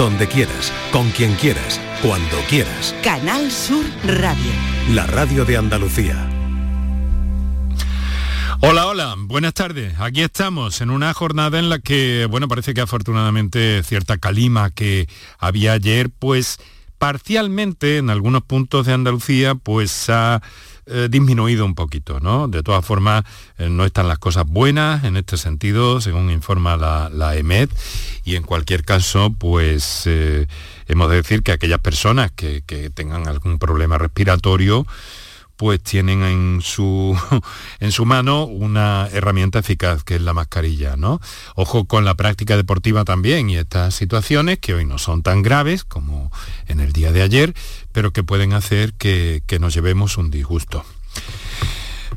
donde quieras, con quien quieras, cuando quieras. Canal Sur Radio. La radio de Andalucía. Hola, hola, buenas tardes. Aquí estamos en una jornada en la que, bueno, parece que afortunadamente cierta calima que había ayer, pues parcialmente en algunos puntos de Andalucía, pues ha eh, disminuido un poquito, ¿no? De todas formas, eh, no están las cosas buenas en este sentido, según informa la, la EMED, y en cualquier caso, pues eh, hemos de decir que aquellas personas que, que tengan algún problema respiratorio, pues tienen en su, en su mano una herramienta eficaz que es la mascarilla, ¿no? Ojo con la práctica deportiva también y estas situaciones que hoy no son tan graves como en el día de ayer, pero que pueden hacer que, que nos llevemos un disgusto.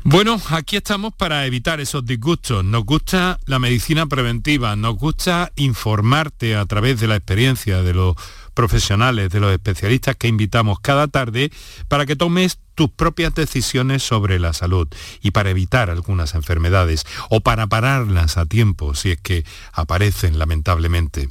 Bueno, aquí estamos para evitar esos disgustos. Nos gusta la medicina preventiva, nos gusta informarte a través de la experiencia de los profesionales, de los especialistas que invitamos cada tarde para que tomes tus propias decisiones sobre la salud y para evitar algunas enfermedades o para pararlas a tiempo si es que aparecen lamentablemente.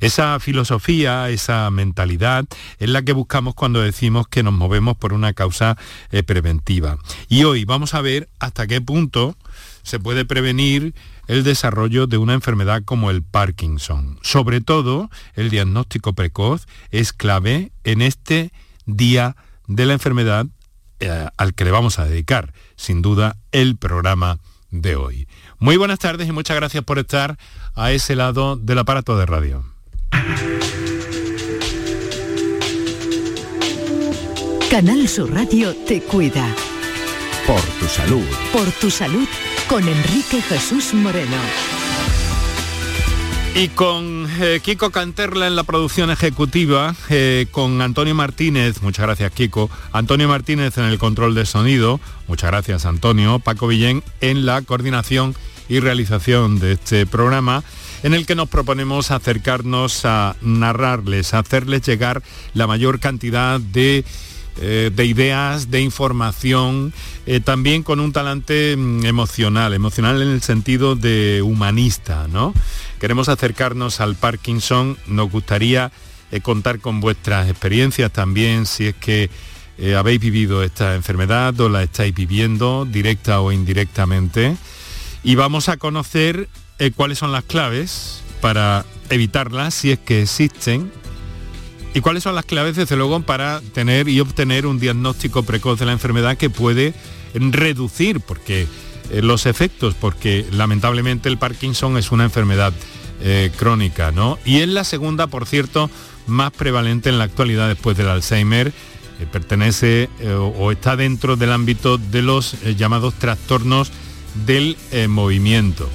Esa filosofía, esa mentalidad es la que buscamos cuando decimos que nos movemos por una causa eh, preventiva. Y hoy vamos a ver hasta qué punto se puede prevenir el desarrollo de una enfermedad como el Parkinson. Sobre todo, el diagnóstico precoz es clave en este día de la enfermedad eh, al que le vamos a dedicar, sin duda, el programa de hoy. Muy buenas tardes y muchas gracias por estar a ese lado del aparato de radio. Canal Sur Radio te cuida. Por tu salud. Por tu salud con Enrique Jesús Moreno. Y con eh, Kiko Canterla en la producción ejecutiva, eh, con Antonio Martínez, muchas gracias Kiko, Antonio Martínez en el control de sonido, muchas gracias Antonio, Paco Villén en la coordinación y realización de este programa en el que nos proponemos acercarnos a narrarles, a hacerles llegar la mayor cantidad de eh, de ideas, de información, eh, también con un talante mm, emocional, emocional en el sentido de humanista, ¿no? Queremos acercarnos al Parkinson, nos gustaría eh, contar con vuestras experiencias también, si es que habéis vivido esta enfermedad o la estáis viviendo, directa o indirectamente. Y vamos a conocer cuáles son las claves para evitarlas, si es que existen, ¿Y cuáles son las claves, desde luego, para tener y obtener un diagnóstico precoz de la enfermedad que puede reducir porque, eh, los efectos? Porque lamentablemente el Parkinson es una enfermedad eh, crónica, ¿no? Y es la segunda, por cierto, más prevalente en la actualidad después del Alzheimer. Eh, pertenece o está dentro del ámbito de los llamados trastornos del movimiento.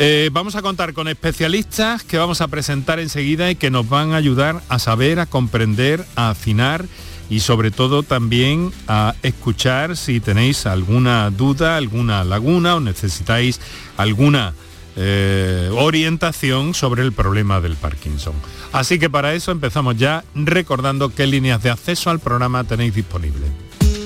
Eh, vamos a contar con especialistas que vamos a presentar enseguida y que nos van a ayudar a saber, a comprender, a afinar y sobre todo también a escuchar si tenéis alguna duda, alguna laguna o necesitáis alguna eh, orientación sobre el problema del Parkinson. Así que para eso empezamos ya recordando qué líneas de acceso al programa tenéis disponibles.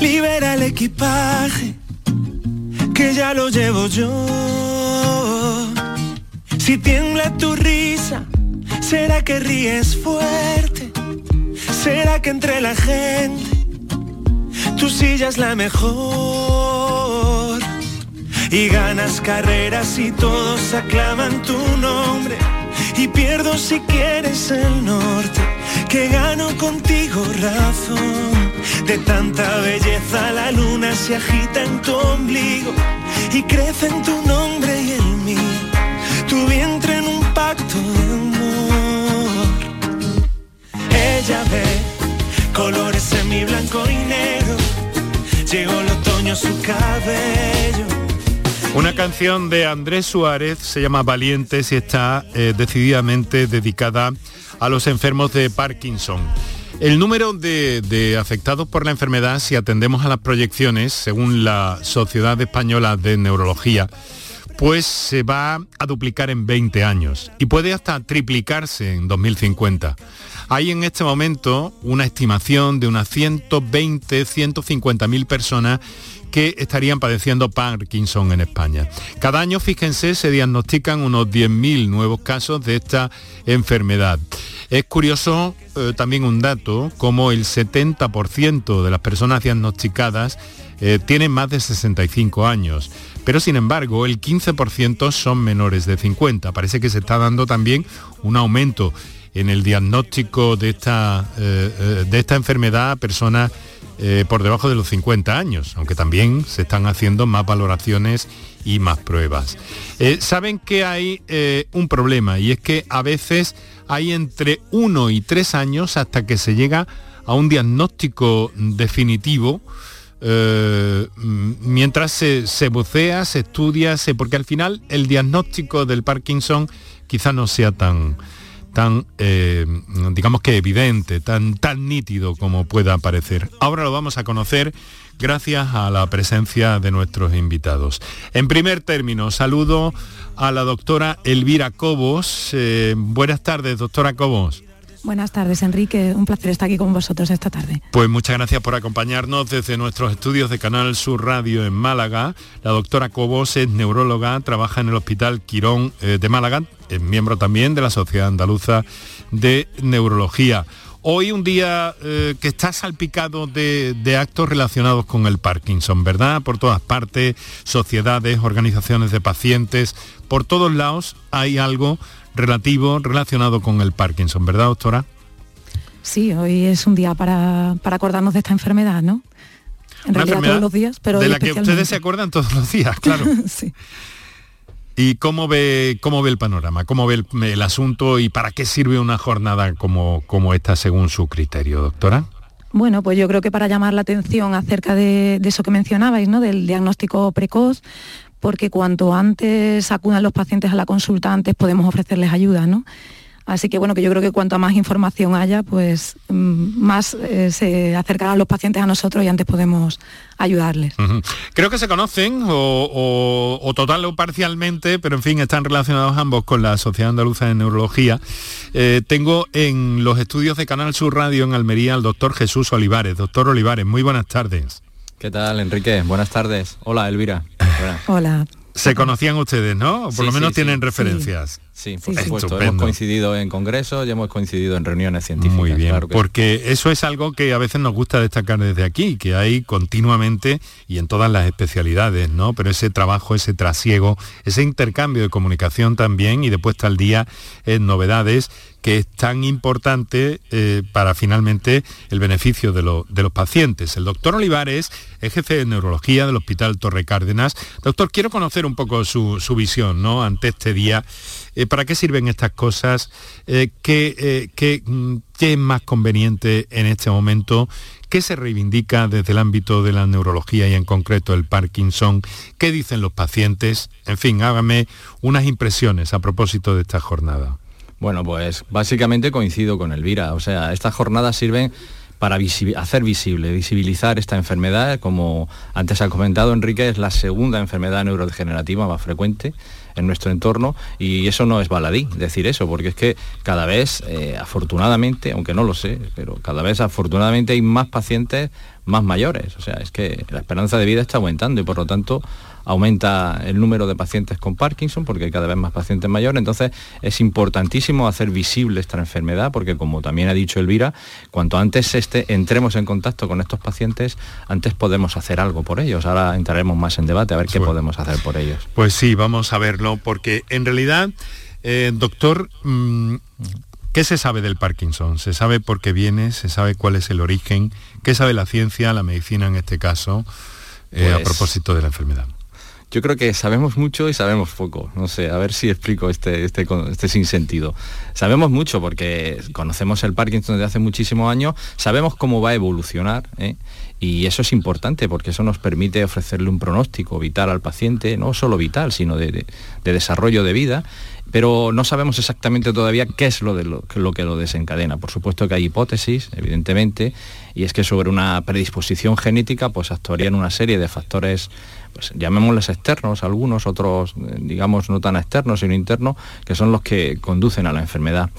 Libera el equipaje, que ya lo llevo yo. Si tiembla tu risa, ¿será que ríes fuerte? ¿Será que entre la gente tu silla es la mejor? Y ganas carreras y todos aclaman tu nombre. Y pierdo si quieres el norte, que gano contigo razón de tanta belleza la luna se agita en tu ombligo y crece en tu nombre y el mío, tu vientre en un pacto de amor. Ella ve colores en mi blanco y negro, llegó el otoño su cabello Una canción de Andrés Suárez se llama Valientes y está eh, decididamente dedicada a los enfermos de Parkinson. El número de, de, afectados por la enfermedad, si atendemos a las proyecciones, según la Sociedad Española de Neurología, pues se va a duplicar en 20 años y puede hasta triplicarse en 2050. Hay en este momento una estimación de unas 120, 150 mil personas que estarían padeciendo Parkinson en España. Cada año, fíjense, se diagnostican unos 10.000 nuevos casos de esta enfermedad. Es curioso eh, también un dato, como el 70% de las personas diagnosticadas eh, tienen más de 65 años, pero sin embargo el 15% son menores de 50. Parece que se está dando también un aumento en el diagnóstico de esta, eh, de esta enfermedad a personas eh, por debajo de los 50 años, aunque también se están haciendo más valoraciones y más pruebas. Eh, Saben que hay eh, un problema y es que a veces hay entre uno y tres años hasta que se llega a un diagnóstico definitivo. mientras se, se, bucea, se estudia, se, porque al final el diagnóstico del Parkinson quizá no sea tan, tan, eh, digamos que evidente, tan, tan nítido como pueda parecer. Ahora lo vamos a conocer gracias a la presencia de nuestros invitados. En primer término, saludo a la doctora Elvira Cobos. Eh, buenas tardes, doctora Cobos. Buenas tardes, Enrique. Un placer estar aquí con vosotros esta tarde. Pues muchas gracias por acompañarnos desde nuestros estudios de Canal Sur Radio en Málaga. La doctora Cobos es neuróloga, trabaja en el Hospital Quirón eh, de Málaga, miembro también de la Sociedad Andaluza de Neurología. Hoy un día eh, que está salpicado de, de, actos relacionados con el Parkinson, ¿verdad? Por todas partes, sociedades, organizaciones de pacientes, por todos lados hay algo relativo, relacionado con el Parkinson, ¿verdad, doctora? Sí, hoy es un día para, para acordarnos de esta enfermedad, ¿no? En Una realidad todos los días, pero de la que ustedes se acuerdan todos los días, claro. sí. ¿Y cómo ve, cómo ve el panorama? ¿Cómo ve el, asunto y para qué sirve una jornada como, como esta según su criterio, doctora? Bueno, pues yo creo que para llamar la atención acerca de, de eso que mencionabais, ¿no? Del diagnóstico precoz, porque cuanto antes acudan los pacientes a la consulta, antes podemos ofrecerles ayuda, ¿no? Así que bueno, que yo creo que cuanto más información haya, pues más eh, se acercarán los pacientes a nosotros y antes podemos ayudarles. Uh -huh. Creo que se conocen o, o, o, total o parcialmente, pero en fin, están relacionados ambos con la Sociedad Andaluza de Neurología. Eh, tengo en los estudios de Canal Sur Radio en Almería al doctor Jesús Olivares. Doctor Olivares, muy buenas tardes. ¿Qué tal, Enrique? Buenas tardes. Hola, Elvira. Hola. Hola. Se conocían ustedes, ¿no? Por sí, lo menos sí, tienen sí. referencias. Sí, por supuesto. Estupendo. Hemos coincidido en congresos y hemos coincidido en reuniones científicas. Muy bien, claro que... porque eso es algo que a veces nos gusta destacar desde aquí, que hay continuamente y en todas las especialidades, ¿no? Pero ese trabajo, ese trasiego, ese intercambio de comunicación también y de puesta al día en novedades que es tan importante eh, para finalmente el beneficio de, lo, de, los pacientes. El doctor Olivares es jefe de neurología del Hospital Torre Cárdenas. Doctor, quiero conocer un poco su, su visión ¿no? ante este día. Eh, ¿Para qué sirven estas cosas? Eh, ¿qué, qué, ¿Qué es más conveniente en este momento? ¿Qué se reivindica desde el ámbito de la neurología y en concreto el Parkinson? ¿Qué dicen los pacientes? En fin, hágame unas impresiones a propósito de esta jornada. Bueno, pues básicamente coincido con Elvira. O sea, estas jornadas sirven para hacer visible, visibilizar esta enfermedad. Como antes ha comentado Enrique, es la segunda enfermedad neurodegenerativa más frecuente en nuestro entorno y eso no es baladí decir eso, porque es que cada vez, eh, afortunadamente, aunque no lo sé, pero cada vez afortunadamente hay más pacientes más mayores. O sea, es que la esperanza de vida está aumentando y por lo tanto aumenta el número de pacientes con Parkinson porque hay cada vez más pacientes mayores, entonces es importantísimo hacer visible esta enfermedad porque como también ha dicho Elvira, cuanto antes este, entremos en contacto con estos pacientes, antes podemos hacer algo por ellos. Ahora entraremos más en debate a ver qué bueno, podemos hacer por ellos. Pues sí, vamos a verlo porque en realidad, eh, doctor, mmm, ¿Qué se sabe del Parkinson? ¿Se sabe por qué viene? ¿Se sabe cuál es el origen? ¿Qué sabe la ciencia, la medicina en este caso, eh, pues... a propósito de la enfermedad? Yo creo que sabemos mucho y sabemos poco. No sé, a ver si explico este, este, este sinsentido. Sabemos mucho porque conocemos el Parkinson desde hace muchísimos años, sabemos cómo va a evolucionar ¿eh? Y eso es importante porque eso nos permite ofrecerle un pronóstico vital al paciente, no solo vital, sino de, desarrollo de vida pero no sabemos exactamente todavía qué es lo, de lo, que lo desencadena. Por supuesto que hay hipótesis, evidentemente, y es que sobre una predisposición genética pues actuarían una serie de factores, pues llamémosles externos, algunos, otros eh, digamos no tan externos sino internos, que son los que conducen a la enfermedad.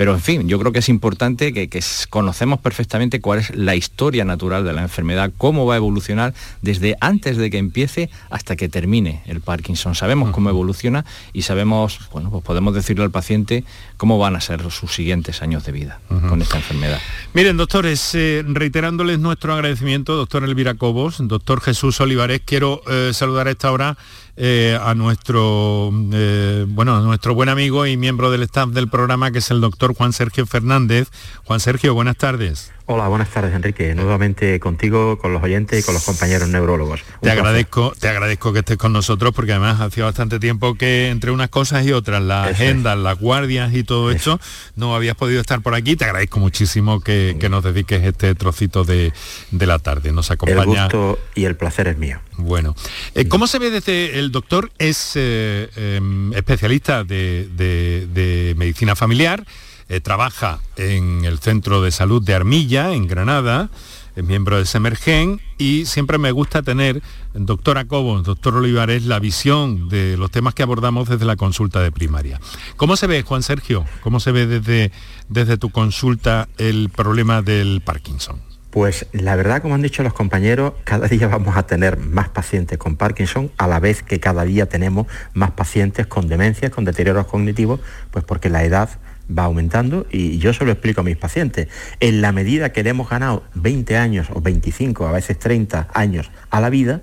Pero en fin, yo creo que es importante que, conocemos perfectamente cuál es la historia natural de la enfermedad, cómo va a evolucionar desde antes de que empiece hasta que termine el Parkinson. Sabemos cómo evoluciona y sabemos, bueno, pues podemos decirle al paciente cómo van a ser sus siguientes años de vida con esta enfermedad. Miren, doctores, eh, reiterándoles nuestro agradecimiento, doctor Elvira Cobos, doctor Jesús Olivares, quiero eh, saludar a esta hora eh, a nuestro eh, bueno a nuestro buen amigo y miembro del staff del programa que es el doctor Juan Sergio Fernández. Juan Sergio, buenas tardes. Hola, buenas tardes Enrique. Nuevamente contigo, con los oyentes y con los compañeros neurólogos. te agradezco, te agradezco que estés con nosotros porque además hacía bastante tiempo que entre unas cosas y otras, las agendas, las guardias y todo esto, no habías podido estar por aquí. Te agradezco muchísimo que, nos dediques este trocito de, la tarde. Nos acompaña. El gusto y el placer es mío. Bueno, eh, ¿cómo se ve desde el doctor? Es eh, em, especialista de medicina familiar eh, trabaja en el Centro de Salud de Armilla, en Granada, es miembro de Semergen y siempre me gusta tener, doctora Cobos, doctor Olivares, la visión de los temas que abordamos desde la consulta de primaria. ¿Cómo se ve, Juan Sergio? ¿Cómo se ve desde, desde tu consulta el problema del Parkinson? Pues la verdad, como han dicho los compañeros, cada día vamos a tener más pacientes con Parkinson, a la vez que cada día tenemos más pacientes con demencias, con deterioros cognitivos, pues porque la edad va aumentando y yo se lo explico a mis pacientes. En la medida que le hemos ganado 20 años o 25, a veces 30 años a la vida,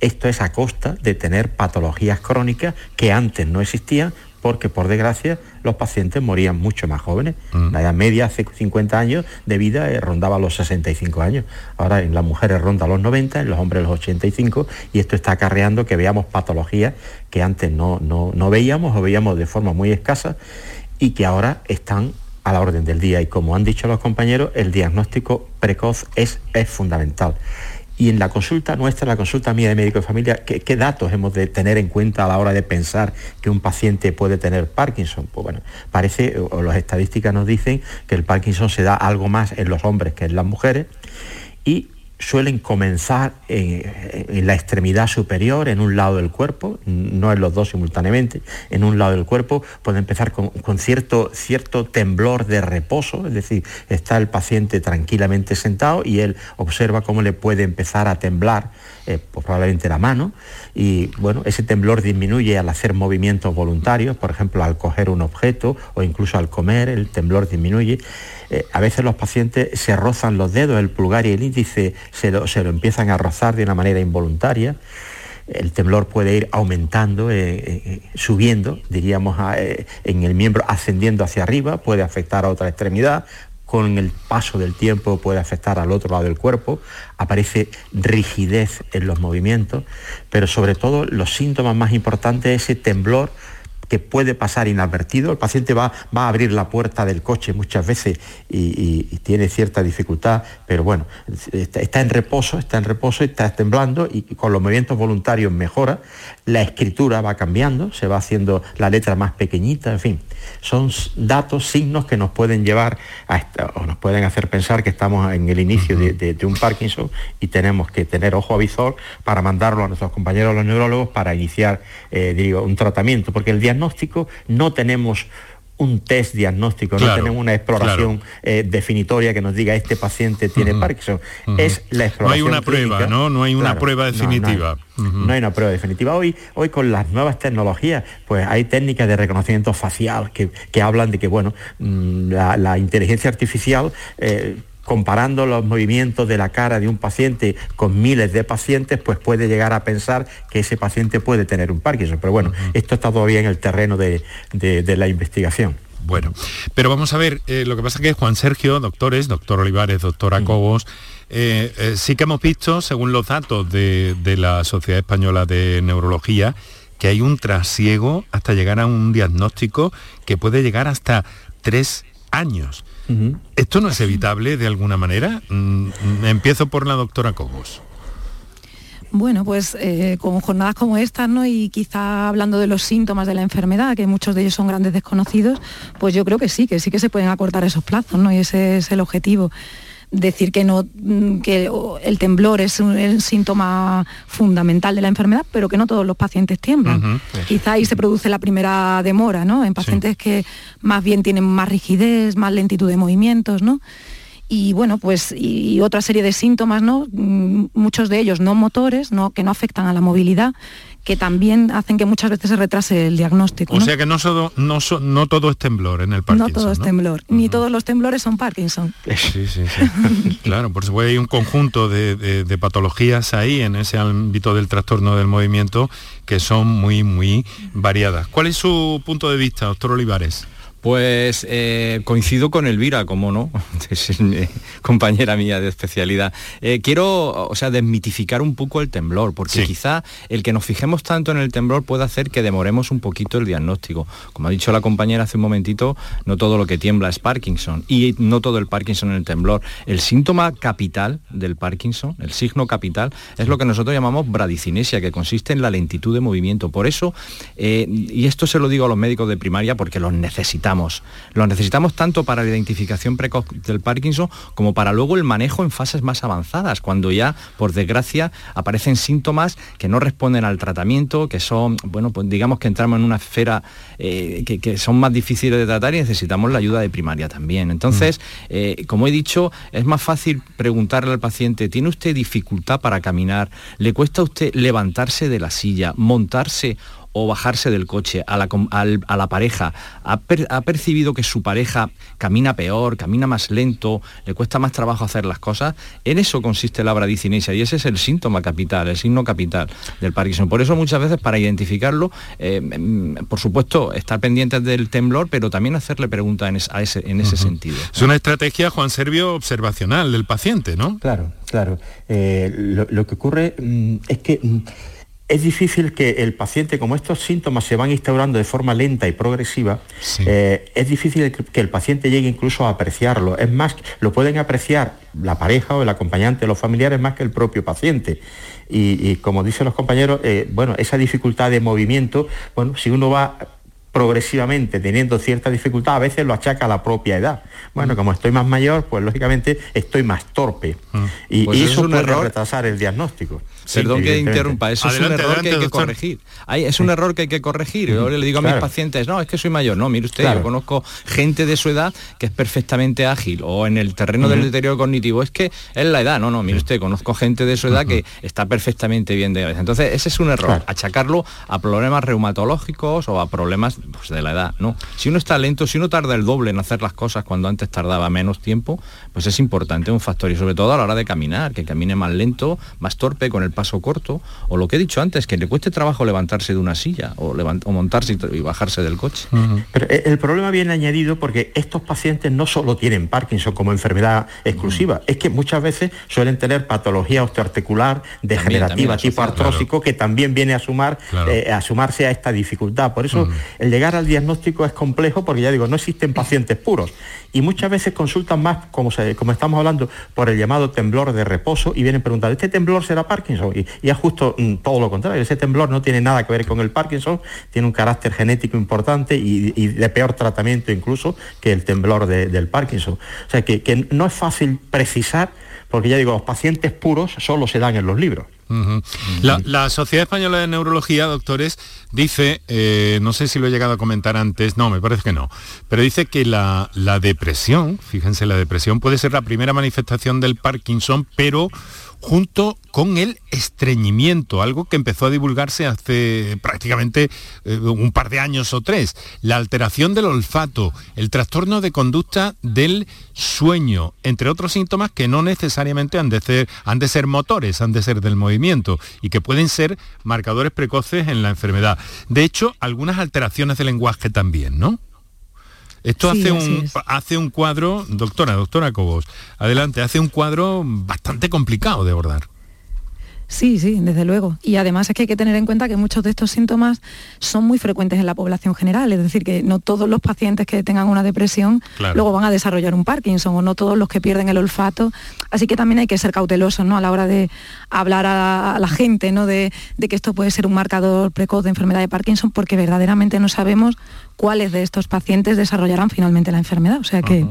esto es a costa de tener patologías crónicas que antes no existían porque por desgracia los pacientes morían mucho más jóvenes. Mm. La edad media hace 50 años de vida eh, rondaba los 65 años. Ahora en las mujeres ronda los 90, en los hombres los 85 y esto está acarreando que veamos patologías que antes no, no, no veíamos o veíamos de forma muy escasa y que ahora están a la orden del día. Y como han dicho los compañeros, el diagnóstico precoz es, es fundamental. Y en la consulta nuestra, la consulta mía de médico de familia, ¿qué, datos hemos de tener en cuenta a la hora de pensar que un paciente puede tener Parkinson? Pues bueno, parece, o las estadísticas nos dicen que el Parkinson se da algo más en los hombres que en las mujeres. Y suelen comenzar en, la extremidad superior, en un lado del cuerpo, no en los dos simultáneamente, en un lado del cuerpo, puede empezar con, cierto, cierto temblor de reposo, es decir, está el paciente tranquilamente sentado y él observa cómo le puede empezar a temblar eh, pues probablemente la mano, y bueno, ese temblor disminuye al hacer movimientos voluntarios, por ejemplo, al coger un objeto o incluso al comer, el temblor disminuye. Eh, a veces los pacientes se rozan los dedos, el pulgar y el índice se lo, empiezan a rozar de una manera involuntaria el temblor puede ir aumentando, eh, subiendo, diríamos, en el miembro, ascendiendo hacia arriba, puede afectar a otra extremidad, con el paso del tiempo puede afectar al otro lado del cuerpo, aparece rigidez en los movimientos, pero sobre todo los síntomas más importantes es ese temblor que puede pasar inadvertido. El paciente va, va a abrir la puerta del coche muchas veces y, tiene cierta dificultad, pero bueno, está, en reposo, está en reposo, está temblando y con los movimientos voluntarios mejora. La escritura va cambiando, se va haciendo la letra más pequeñita, en fin. Son datos, signos que nos pueden llevar a o nos pueden hacer pensar que estamos en el inicio de, un Parkinson y tenemos que tener ojo a visor para mandarlo a nuestros compañeros los neurólogos para iniciar eh, digo, un tratamiento, porque el diagnóstico no tenemos un test diagnóstico, no tenemos una exploración eh, definitoria que nos diga este paciente tiene Parkinson. Es la exploración. No hay una prueba, ¿no? No hay una prueba definitiva. No, hay, una prueba definitiva. Hoy, hoy con las nuevas tecnologías, pues hay técnicas de reconocimiento facial que, hablan de que, bueno, mm, la, inteligencia artificial eh, comparando los movimientos de la cara de un paciente con miles de pacientes, pues puede llegar a pensar que ese paciente puede tener un Parkinson. Pero bueno, esto está todavía en el terreno de, la investigación. Bueno, pero vamos a ver, eh, lo que pasa es que Juan Sergio, doctores, doctor Olivares, doctor Acobos, eh, eh, sí que hemos visto, según los datos de, de la Sociedad Española de Neurología, que hay un trasiego hasta llegar a un diagnóstico que puede llegar hasta tres años. ¿Esto no es evitable de alguna manera? Mm, empiezo por la doctora Cobos. Bueno, pues eh, con jornadas como estas, ¿no? Y quizá hablando de los síntomas de la enfermedad, que muchos de ellos son grandes desconocidos, pues yo creo que sí, que sí que se pueden acortar esos plazos, ¿no? Y ese es el objetivo decir que no mm, que el temblor es un síntoma fundamental de la enfermedad, pero que no todos los pacientes tiemblan. Quizá ahí se produce la primera demora, ¿no? En pacientes que más bien tienen más rigidez, más lentitud de movimientos, ¿no? y bueno, pues y otra serie de síntomas, ¿no? Mm, muchos de ellos no motores, ¿no? que no afectan a la movilidad que también hacen que muchas veces se retrase el diagnóstico. O sea que no, no, no, todo es temblor en el Parkinson. No todo es temblor, ni todos los temblores son Parkinson. Sí, sí, sí. claro, por supuesto hay un conjunto de, de, patologías ahí en ese ámbito del trastorno del movimiento que son muy, muy variadas. ¿Cuál es su punto de vista, doctor Olivares? Pues eh, coincido con Elvira, como no, es eh, compañera mía de especialidad. Eh, quiero, o sea, desmitificar un poco el temblor, porque quizá el que nos fijemos tanto en el temblor puede hacer que demoremos un poquito el diagnóstico. Como ha dicho la compañera hace un momentito, no todo lo que tiembla es Parkinson y no todo el Parkinson en el temblor. El síntoma capital del Parkinson, el signo capital, es lo que nosotros llamamos bradicinesia, que consiste en la lentitud de movimiento. Por eso, y esto se lo digo a los médicos de primaria porque los necesitamos lo necesitamos tanto para la identificación precoz del Parkinson como para luego el manejo en fases más avanzadas, cuando ya, por desgracia, aparecen síntomas que no responden al tratamiento, que son, bueno, pues digamos que entramos en una esfera eh, que, son más difíciles de tratar y necesitamos la ayuda de primaria también. Entonces, mm. eh, como he dicho, es más fácil preguntarle al paciente, ¿tiene usted dificultad para caminar? ¿Le cuesta a usted levantarse de la silla, montarse o bajarse del coche a la, a la pareja, ha, percibido que su pareja camina peor, camina más lento, le cuesta más trabajo hacer las cosas, en eso consiste la bradicinesia y ese es el síntoma capital, el signo capital del Parkinson. Por eso muchas veces para identificarlo, eh, mm, por supuesto, estar pendientes del temblor, pero también hacerle preguntas en, ese, en ese sentido. Es una estrategia, Juan Servio, observacional del paciente, ¿no? Claro, claro. Eh, lo, que ocurre mm, es que mm, es difícil que el paciente, como estos síntomas se van instaurando de forma lenta y progresiva, eh, es difícil que el paciente llegue incluso a apreciarlo. Es más, lo pueden apreciar la pareja o el acompañante, los familiares, más que el propio paciente. Y, como dicen los compañeros, eh, bueno, esa dificultad de movimiento, bueno, si uno va progresivamente teniendo cierta dificultad, a veces lo achaca a la propia edad. Bueno, mm. como estoy más mayor, pues lógicamente estoy más torpe. Mm. Y, pues eso, puede retrasar el diagnóstico. Perdón que interrumpa, eso es un error que hay que corregir. es un error que hay que corregir. Yo le digo a mis pacientes, no, es que soy mayor. No, mire usted, yo conozco gente de su edad que es perfectamente ágil o en el terreno del deterioro cognitivo, es que es la edad. No, no, mire usted, conozco gente de su edad que está perfectamente bien de cabeza. Entonces, ese es un error, achacarlo a problemas reumatológicos o a problemas pues, de la edad. No, si uno está lento, si uno tarda el doble en hacer las cosas cuando antes tardaba menos tiempo, pues es importante un factor y sobre todo a la hora de caminar, que camine más lento, más torpe, con el paso corto, o lo que he dicho antes, que le cueste trabajo levantarse de una silla o, montarse y, bajarse del coche. Pero eh, el problema viene añadido porque estos pacientes no solo tienen Parkinson como enfermedad exclusiva, es que muchas veces suelen tener patología osteoarticular degenerativa tipo artrósico que también viene a sumar eh, a sumarse a esta dificultad. Por eso el llegar al diagnóstico es complejo porque ya digo, no existen pacientes puros y muchas veces consultan más, como, como estamos hablando, por el llamado temblor de reposo y vienen preguntando, ¿este temblor será Parkinson? Y, es justo mm, todo lo contrario, ese temblor no tiene nada que ver con el Parkinson, tiene un carácter genético importante y, de peor tratamiento incluso que el temblor del Parkinson. O sea que, no es fácil precisar, porque ya digo, los pacientes puros solo se dan en los libros. La, Sociedad Española de Neurología, doctores, dice, eh, no sé si lo he llegado a comentar antes, no, me parece que no, pero dice que la, la depresión, fíjense, la depresión puede ser la primera manifestación del Parkinson, pero junto con el estreñimiento, algo que empezó a divulgarse hace prácticamente eh, un par de años o tres, la alteración del olfato, el trastorno de conducta del sueño, entre otros síntomas que no necesariamente han de ser, han de ser motores, han de ser del movimiento y que pueden ser marcadores precoces en la enfermedad. De hecho, algunas alteraciones del lenguaje también, ¿no? Esto hace, un, hace un cuadro, doctora, doctora Cobos, adelante, hace un cuadro bastante complicado de abordar. Sí, sí, desde luego. Y además es que hay que tener en cuenta que muchos de estos síntomas son muy frecuentes en la población general, es decir, que no todos los pacientes que tengan una depresión luego van a desarrollar un Parkinson o no todos los que pierden el olfato. Así que también hay que ser cautelosos ¿no? a la hora de hablar a, la gente ¿no? de, que esto puede ser un marcador precoz de enfermedad de Parkinson porque verdaderamente no sabemos cuáles de estos pacientes desarrollarán finalmente la enfermedad. O sea que...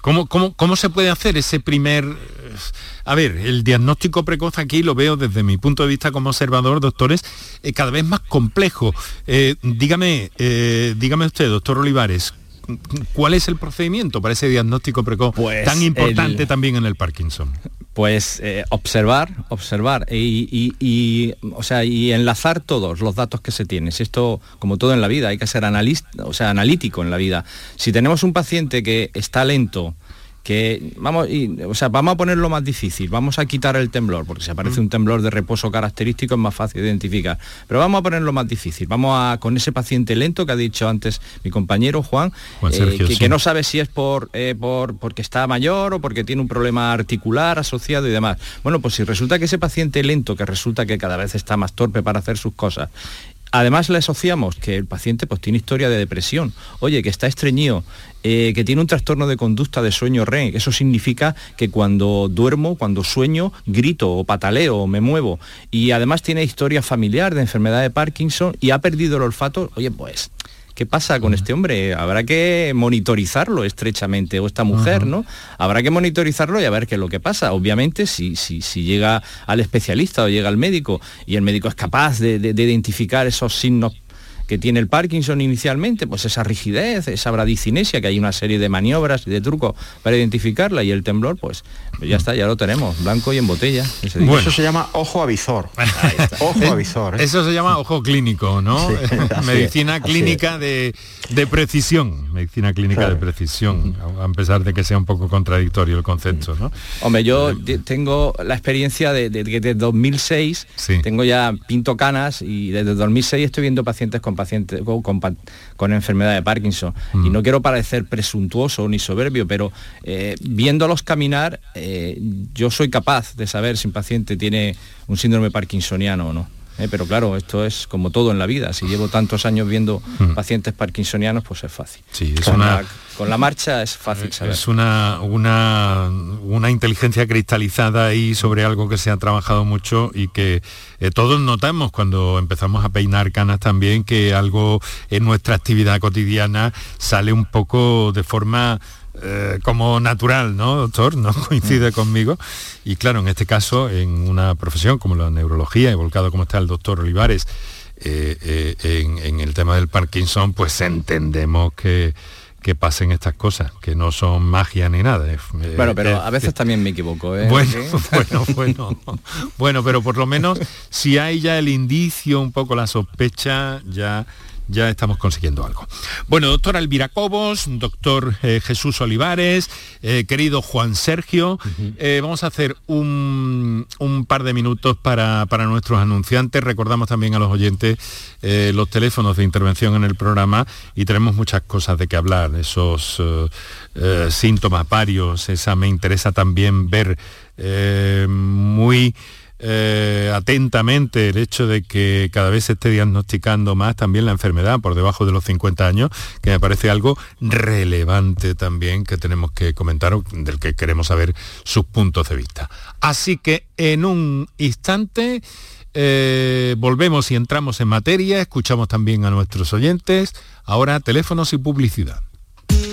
¿Cómo, cómo, se puede hacer ese primer... A ver, el diagnóstico precoz aquí lo veo desde mi punto de vista como observador, doctores, eh, cada vez más complejo. Eh, dígame, eh, dígame usted, doctor Olivares, ¿cuál es el procedimiento para ese diagnóstico precoz pues tan importante también en el Parkinson? Pues observar, observar y, o sea, y enlazar todos los datos que se tienen. Si esto, como todo en la vida, hay que ser analista, o sea, analítico en la vida. Si tenemos un paciente que está lento, que vamos, o sea, vamos a ponerlo más difícil, vamos a quitar el temblor, porque si aparece mm. un temblor de reposo característico es más fácil de identificar. Pero vamos a ponerlo más difícil, vamos a con ese paciente lento que ha dicho antes mi compañero Juan, eh, que, no sabe si es por, eh, por porque está mayor o porque tiene un problema articular asociado y demás. Bueno, pues si resulta que ese paciente lento, que resulta que cada vez está más torpe para hacer sus cosas, Además le asociamos que el paciente pues, tiene historia de depresión, oye, que está estreñido, eh, que tiene un trastorno de conducta de sueño REM. Eso significa que cuando duermo, cuando sueño, grito o pataleo o me muevo. Y además tiene historia familiar de enfermedad de Parkinson y ha perdido el olfato, oye, pues ¿qué pasa con este hombre? Habrá que monitorizarlo estrechamente, o esta mujer, ¿no? Habrá que monitorizarlo y a ver qué es lo que pasa. Obviamente, si, si, si llega al especialista o llega al médico y el médico es capaz de identificar esos signos que tiene el Parkinson inicialmente, pues esa rigidez, esa bradicinesia, que hay una serie de maniobras y de trucos para identificarla y el temblor, pues ya está, ya lo tenemos, blanco y en botella. Eso se llama ojo avisor. ojo avisor. ¿eh? Eso se llama ojo clínico, ¿no? medicina clínica de, precisión, medicina clínica de precisión, a pesar de que sea un poco contradictorio el concepto, ¿no? Hombre, yo tengo la experiencia de, de, desde 2006, tengo ya pinto canas y desde 2006 estoy viendo pacientes con pacientes con, enfermedad de Parkinson. Y mm. no quiero parecer presuntuoso ni soberbio, pero eh, viéndolos caminar, eh, yo soy capaz de saber si un paciente tiene un síndrome parkinsoniano o no. Eh, pero claro, esto es como todo en la vida. Si llevo tantos años viendo mm. pacientes parkinsonianos, pues es fácil. Sí, es con, una, la, con la marcha es fácil saber. Es una, una, una inteligencia cristalizada ahí sobre algo que se ha trabajado mucho y que eh, todos notamos cuando empezamos a peinar canas también que algo en nuestra actividad cotidiana sale un poco de forma eh, como natural, ¿no, doctor? ¿No coincide mm. conmigo? Y claro, en este caso, en una profesión como la neurología, y volcado como está el doctor Olivares, eh, en, el tema del Parkinson, pues entendemos que, que pasen estas cosas, que no son magia ni nada. bueno, pero a veces también me equivoco. ¿eh? Bueno, bueno, bueno. bueno, pero por lo menos si hay ya el indicio, un poco la sospecha, ya ya estamos consiguiendo algo. Bueno, doctora Elvira Cobos, doctor eh, Jesús Olivares, eh, querido Juan Sergio, eh, vamos a hacer un, par de minutos para, nuestros anunciantes. Recordamos también a los oyentes los teléfonos de intervención en el programa y tenemos muchas cosas de que hablar, esos síntomas varios, esa me interesa también ver muy eh, atentamente el hecho de que cada vez se esté diagnosticando más también la enfermedad por debajo de los 50 años, que me parece algo relevante también que tenemos que comentar, del que queremos saber sus puntos de vista. Así que en un instante eh, volvemos y entramos en materia, escuchamos también a nuestros oyentes, ahora teléfonos y publicidad.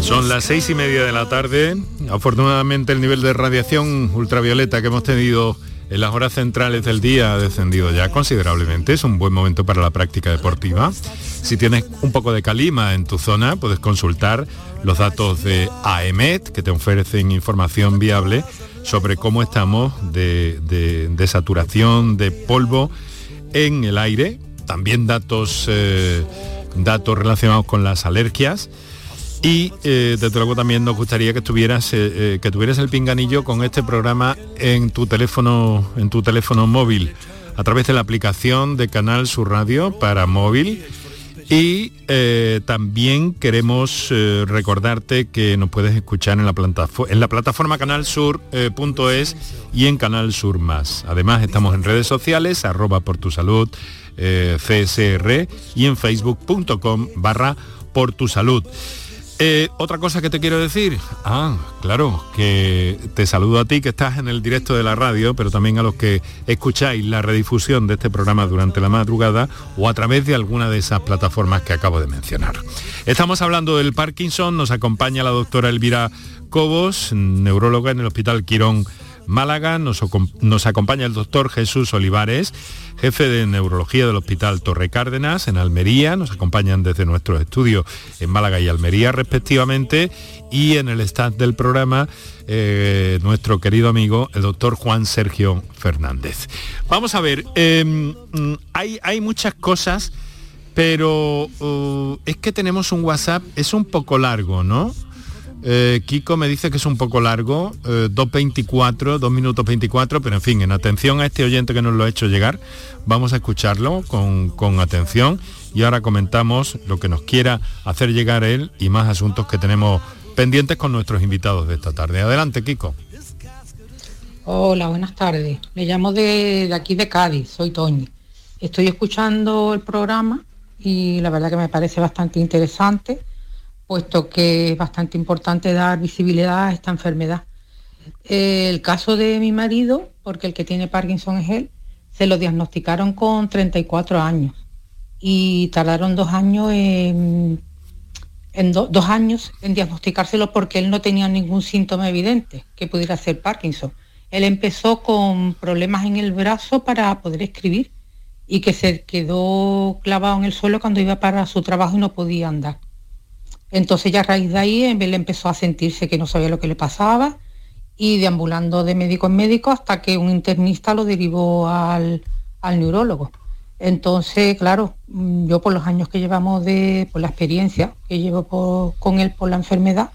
Son las seis y media de la tarde. Afortunadamente el nivel de radiación ultravioleta que hemos tenido en las horas centrales del día ha descendido ya considerablemente. Es un buen momento para la práctica deportiva. Si tienes un poco de calima en tu zona, puedes consultar los datos de AEMET, que te ofrecen información viable sobre cómo estamos de, saturación de polvo en el aire. También datos, eh, datos relacionados con las alergias y eh, desde luego también nos gustaría que estuvieras eh, eh, que tuvieras el pinganillo con este programa en tu teléfono en tu teléfono móvil a través de la aplicación de Canal Sur Radio para móvil y también queremos recordarte que nos puedes escuchar en la, en la plataforma canalsur.es y en Canal Sur Más. Además estamos en redes sociales, arroba por y en facebook.com barra por. Eh, otra cosa que te quiero decir, ah, claro, que te saludo a ti que estás en el directo de la radio, pero también a los que escucháis la redifusión de este programa durante la madrugada o a través de alguna de esas plataformas que acabo de mencionar. Estamos hablando del Parkinson, nos acompaña la doctora Elvira Cobos, neuróloga en el Hospital Quirón Málaga, nos, acompaña el doctor Jesús Olivares, jefe de neurología del Hospital Torre Cárdenas en Almería, nos acompañan desde nuestros estudios en Málaga y Almería respectivamente, y en el staff del programa eh, nuestro querido amigo el doctor Juan Sergio Fernández. Vamos a ver, em, hay, hay muchas cosas, pero uh, es que tenemos un WhatsApp, es un poco largo, ¿no? Eh, Kiko me dice que es un poco largo, 2.24, eh, 2 minutos 24, pero en fin, en atención a este oyente que nos lo ha hecho llegar, vamos a escucharlo con, con atención y ahora comentamos lo que nos quiera hacer llegar él y más asuntos que tenemos pendientes con nuestros invitados de esta tarde. Adelante, Kiko. Hola, buenas tardes. Me llamo de, de aquí de Cádiz, soy Toñi. Estoy escuchando el programa y la verdad que me parece bastante interesante puesto que es bastante importante dar visibilidad a esta enfermedad. El caso de mi marido, porque el que tiene Parkinson es él, se lo diagnosticaron con 34 años y tardaron dos años en, dos años en diagnosticárselo porque él no tenía ningún síntoma evidente que pudiera ser Parkinson. Él empezó con problemas en el brazo para poder escribir y que se quedó clavado en el suelo cuando iba para su trabajo y no podía andar. Entonces ya a raíz de ahí él empezó a sentirse que no sabía lo que le pasaba y deambulando de médico en médico hasta que un internista lo derivó al, neurólogo. Entonces, claro, mm, yo por los años que llevamos de, por la experiencia que llevo con él por la enfermedad,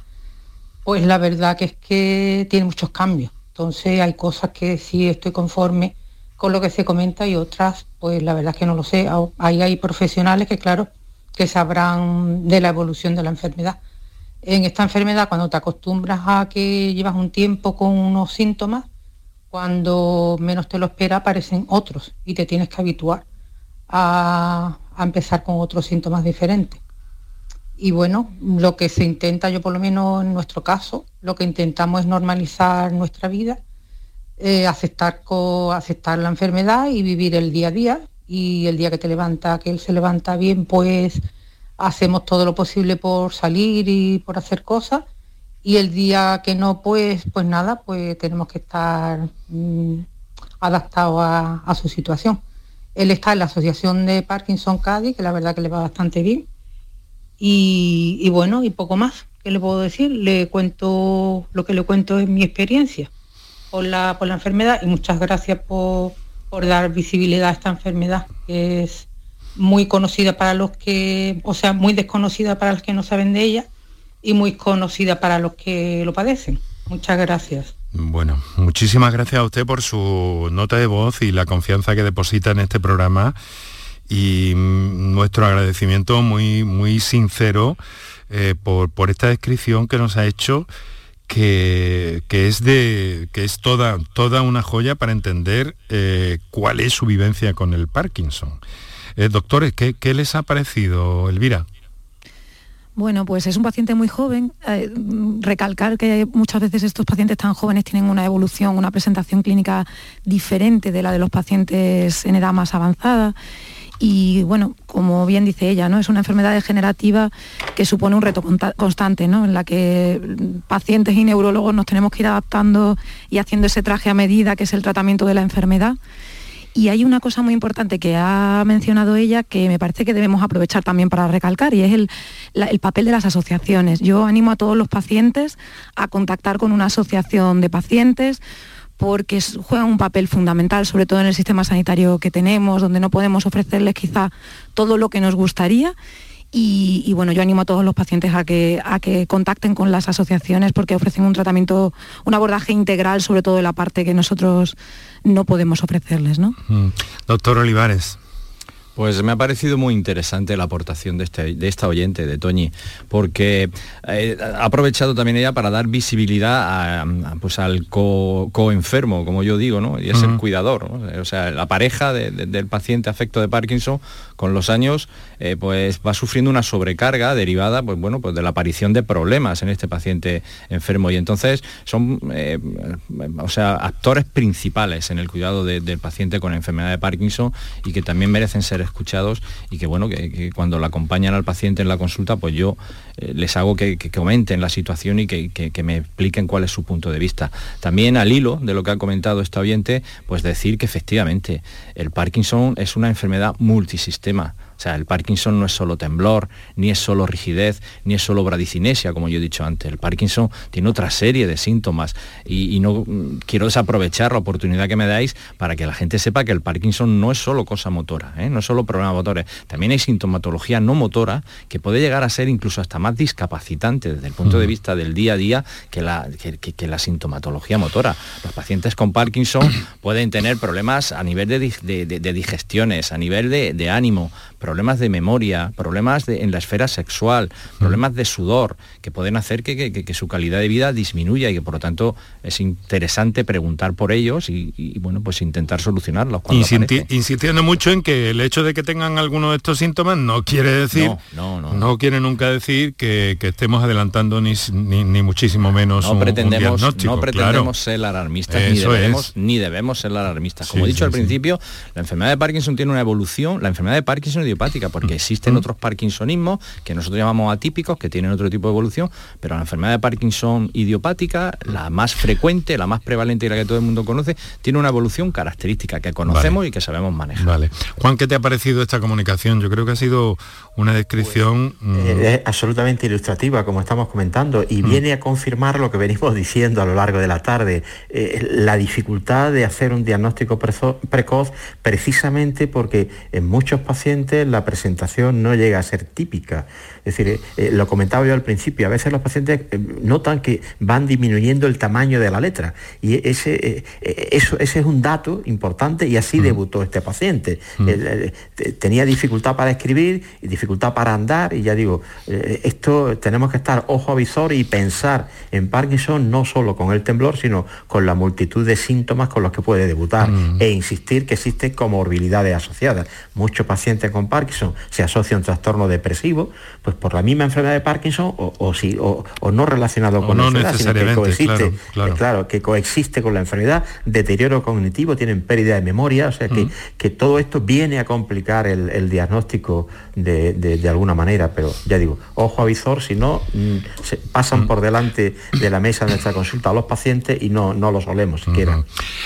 pues la verdad que es que tiene muchos cambios. Entonces hay cosas que sí estoy conforme con lo que se comenta y otras, pues la verdad es que no lo sé. Ahí hay profesionales que, claro, que sabrán de la evolución de la enfermedad. En esta enfermedad, cuando te acostumbras a que llevas un tiempo con unos síntomas, cuando menos te lo espera aparecen otros y te tienes que habituar a, empezar con otros síntomas diferentes. Y bueno, lo que se intenta, yo por lo menos en nuestro caso, lo que intentamos es normalizar nuestra vida, eh, aceptar, aceptar la enfermedad y vivir el día a día. Y el día que te levanta, que él se levanta bien, pues hacemos todo lo posible por salir y por hacer cosas. Y el día que no, pues, pues nada, pues tenemos que estar mm, adaptados a, su situación. Él está en la Asociación de Parkinson Cádiz, que la verdad que le va bastante bien y, bueno, y poco más. ¿Qué le puedo decir? Le cuento, lo que le cuento es mi experiencia por la, por la enfermedad y muchas gracias por, dar visibilidad a esta enfermedad, que es muy conocida para los que, o sea, muy desconocida para los que no saben de ella y muy conocida para los que lo padecen. Muchas gracias. Bueno, muchísimas gracias a usted por su nota de voz y la confianza que deposita en este programa y nuestro agradecimiento muy, muy sincero eh, por, esta descripción que nos ha hecho que, es, de, que es toda, toda una joya para entender eh, cuál es su vivencia con el Parkinson. Eh, doctores, ¿qué, les ha parecido, Elvira? Bueno, pues es un paciente muy joven. recalcar que muchas veces estos pacientes tan jóvenes tienen una evolución, una presentación clínica diferente de la de los pacientes en edad más avanzada y bueno, como bien dice ella, ¿no? es una enfermedad degenerativa que supone un reto constante, ¿no? en la que pacientes y neurólogos nos tenemos que ir adaptando y haciendo ese traje a medida que es el tratamiento de la enfermedad. Y hay una cosa muy importante que ha mencionado ella que me parece que debemos aprovechar también para recalcar y es el, el, papel de las asociaciones. Yo animo a todos los pacientes a contactar con una asociación de pacientes porque juegan un papel fundamental, sobre todo en el sistema sanitario que tenemos, donde no podemos ofrecerles quizá todo lo que nos gustaría. Y, bueno, yo animo a todos los pacientes a que, a que contacten con las asociaciones porque ofrecen un tratamiento, un abordaje integral, sobre todo de la parte que nosotros no podemos ofrecerles. ¿no? Mm. Doctor Olivares. Pues me ha parecido muy interesante la aportación de, este, de esta oyente, de Toñi, porque eh, ha aprovechado también ella para dar visibilidad pues al co-enfermo, como yo digo, ¿no? y es el cuidador. O sea, la pareja del paciente afecto de Parkinson con los años eh, pues va sufriendo una sobrecarga derivada pues, bueno, pues de la aparición de problemas en este paciente enfermo y entonces son eh, o sea, actores principales en el cuidado del paciente con enfermedad de Parkinson y que también merecen ser escuchados y que bueno, que, cuando la acompañan al paciente en la consulta pues yo eh, les hago que, comenten la situación y que, que me expliquen cuál es su punto de vista. También al hilo de lo que ha comentado este oyente, pues decir que efectivamente el Parkinson es una enfermedad multisistema o sea, el Parkinson no es solo temblor, ni es solo rigidez, ni es solo bradicinesia, como yo he dicho antes. El Parkinson tiene otra serie de síntomas y, no mm, quiero desaprovechar la oportunidad que me dais para que la gente sepa que el Parkinson no es solo cosa motora, ¿eh? no es solo problemas motores. También hay sintomatología no motora que puede llegar a ser incluso hasta más discapacitante desde el punto de vista del día a día que la, que, la sintomatología motora. Los pacientes con Parkinson pueden tener problemas a nivel de, digestiones, a nivel de ánimo, problemas de memoria, problemas en la esfera sexual, problemas de sudor, que pueden hacer que, su calidad de vida disminuya y que por lo tanto es interesante preguntar por ellos y, bueno, pues intentar solucionarlos. insistiendo mucho en que el hecho de que tengan alguno de estos síntomas no quiere decir, no, no, no. quiere nunca decir que, estemos adelantando ni, ni, muchísimo menos no pretendemos, No pretendemos ser alarmistas, ni debemos, ni debemos ser alarmistas. Como he dicho al principio, la enfermedad de Parkinson tiene una evolución, la enfermedad de Parkinson idiopática, porque existen otros parkinsonismos que nosotros llamamos atípicos, que tienen otro tipo de evolución, pero la enfermedad de Parkinson idiopática, la más frecuente, la más prevalente y la que todo el mundo conoce, tiene una evolución característica que conocemos y que sabemos manejar. Vale. Juan, ¿qué te ha parecido esta comunicación? Yo creo que ha sido una descripción... Pues, eh, es absolutamente ilustrativa, como estamos comentando, y viene a confirmar lo que venimos diciendo a lo largo de la tarde, eh, la dificultad de hacer un diagnóstico precoz precisamente porque en muchos pacientes la presentación no llega a ser típica. Es decir, eh, eh, lo comentaba yo al principio, a veces los pacientes eh, notan que van disminuyendo el tamaño de la letra y ese, eso, ese es un dato importante y así mm. debutó este paciente. Mm. tenía dificultad para escribir y dificultad para andar y ya digo, esto tenemos que estar ojo a visor y pensar en Parkinson no solo con el temblor, sino con la multitud de síntomas con los que puede debutar mm. e insistir que existen comorbilidades asociadas. Muchos pacientes con Parkinson se asocia a un trastorno depresivo, pues por la misma enfermedad de Parkinson o, si, o, no relacionado con la enfermedad, sino que coexiste, claro, que coexiste con la enfermedad, deterioro cognitivo, tienen pérdida de memoria, o sea que, que todo esto viene a complicar el, diagnóstico de, alguna manera, pero ya digo, ojo a visor, si no, mm, se pasan por delante de la mesa de nuestra consulta a los pacientes y no, no lo solemos siquiera.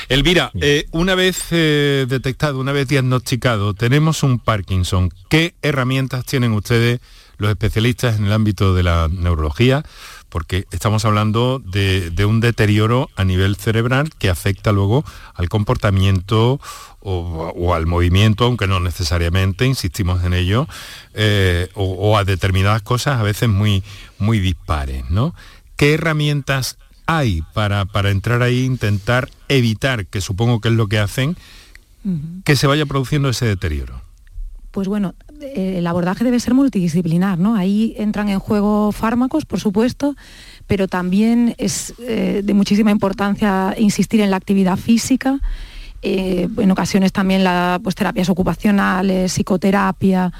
Elvira, eh, una vez eh, detectado, una vez diagnosticado, tenemos un Parkinson. ¿Qué herramientas tienen ustedes, los especialistas en el ámbito de la neurología? Porque estamos hablando de, un deterioro a nivel cerebral que afecta luego al comportamiento o, al movimiento, aunque no necesariamente, insistimos en ello, eh, o, a determinadas cosas a veces muy, muy dispares. ¿no? ¿Qué herramientas hay para, para entrar ahí e intentar evitar, que supongo que es lo que hacen, que se vaya produciendo ese deterioro? Pues bueno, el abordaje debe ser multidisciplinar, ¿no? Ahí entran en juego fármacos, por supuesto, pero también es eh, de muchísima importancia insistir en la actividad física, eh, en ocasiones también las pues, terapias ocupacionales, psicoterapia,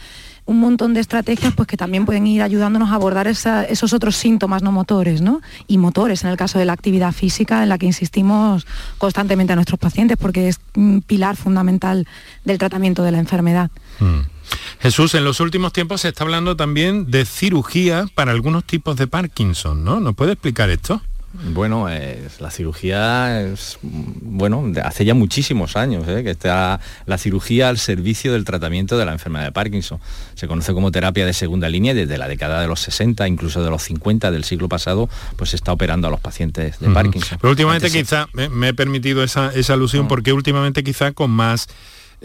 un montón de estrategias pues, que también pueden ir ayudándonos a abordar esos otros síntomas no motores, ¿no? Y motores en el caso de la actividad física en la que insistimos constantemente a nuestros pacientes porque es un pilar fundamental del tratamiento de la enfermedad. Mm. Jesús, en los últimos tiempos se está hablando también de cirugía para algunos tipos de Parkinson, ¿no? ¿Nos puede explicar esto? Bueno, la cirugía es, bueno, hace ya muchísimos años ¿eh? que está la cirugía al servicio del tratamiento de la enfermedad de Parkinson. Se conoce como terapia de segunda línea y desde la década de los 60, incluso de los 50 del siglo pasado, pues se está operando a los pacientes de Parkinson. Pero últimamente quizá, me, he permitido esa, alusión, porque últimamente quizá con más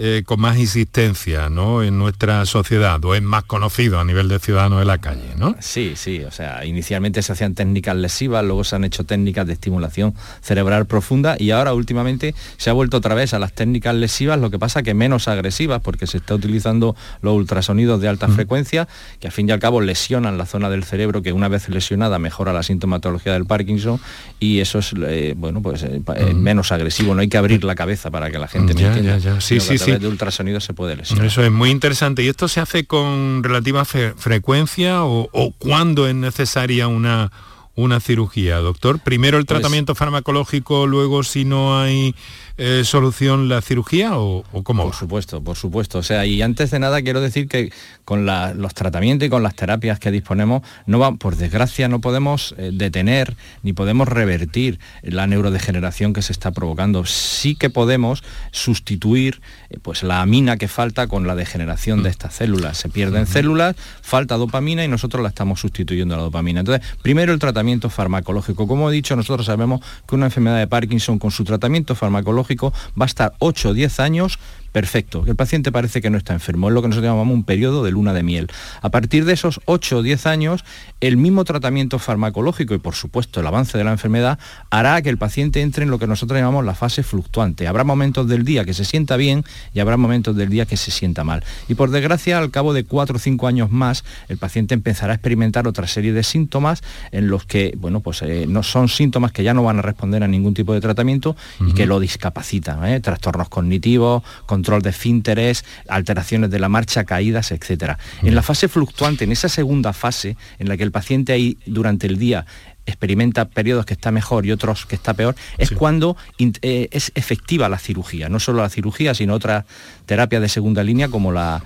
eh, con más insistencia en nuestra sociedad o es más conocido a nivel de ciudadanos de la calle, ¿no? Sí, sí, o sea, inicialmente se hacían técnicas lesivas, luego se han hecho técnicas de estimulación cerebral profunda y ahora últimamente se ha vuelto otra vez a las técnicas lesivas, lo que pasa que menos agresivas porque se está utilizando los ultrasonidos de alta frecuencia que al fin y al cabo lesionan la zona del cerebro que una vez lesionada mejora la sintomatología del Parkinson y eso es, eh, bueno, pues eh, menos agresivo, no hay que abrir la cabeza para que la gente me entienda. Sí, sí, de ultrasonido se puede lesionar. Eso es muy interesante. ¿Y esto se hace con relativa frecuencia o, o cuándo es necesaria una, una cirugía, doctor? Primero el pues tratamiento farmacológico, luego si no hay eh, solución la cirugía o, cómo? Por supuesto, por supuesto. O sea, y antes de nada quiero decir que con los tratamientos y con las terapias que disponemos, no va, por desgracia no podemos eh, detener ni podemos revertir la neurodegeneración que se está provocando. Sí que podemos sustituir eh, pues la amina que falta con la degeneración de mm. estas células. Se pierden células, falta dopamina y nosotros la estamos sustituyendo a la dopamina. Entonces, primero el tratamiento farmacológico. Como he dicho, nosotros sabemos que una enfermedad de Parkinson con su tratamiento farmacológico va a estar 8 o 10 años perfecto, el paciente parece que no está enfermo, es lo que nosotros llamamos un periodo de luna de miel. A partir de esos 8 o 10 años, el mismo tratamiento farmacológico y por supuesto el avance de la enfermedad hará que el paciente entre en lo que nosotros llamamos la fase fluctuante. Habrá momentos del día que se sienta bien y habrá momentos del día que se sienta mal. Y por desgracia, al cabo de 4 o 5 años más, el paciente empezará a experimentar otra serie de síntomas en los que, bueno, pues eh, no son síntomas que ya no van a responder a ningún tipo de tratamiento y que lo discapacitan. ¿eh? Trastornos cognitivos, control de finteres, alteraciones de la marcha, caídas, etc. En la fase fluctuante, en esa segunda fase en la que el paciente ahí durante el día experimenta periodos que está mejor y otros que está peor, es cuando eh, es efectiva la cirugía, no solo la cirugía, sino otra terapia de segunda línea como la,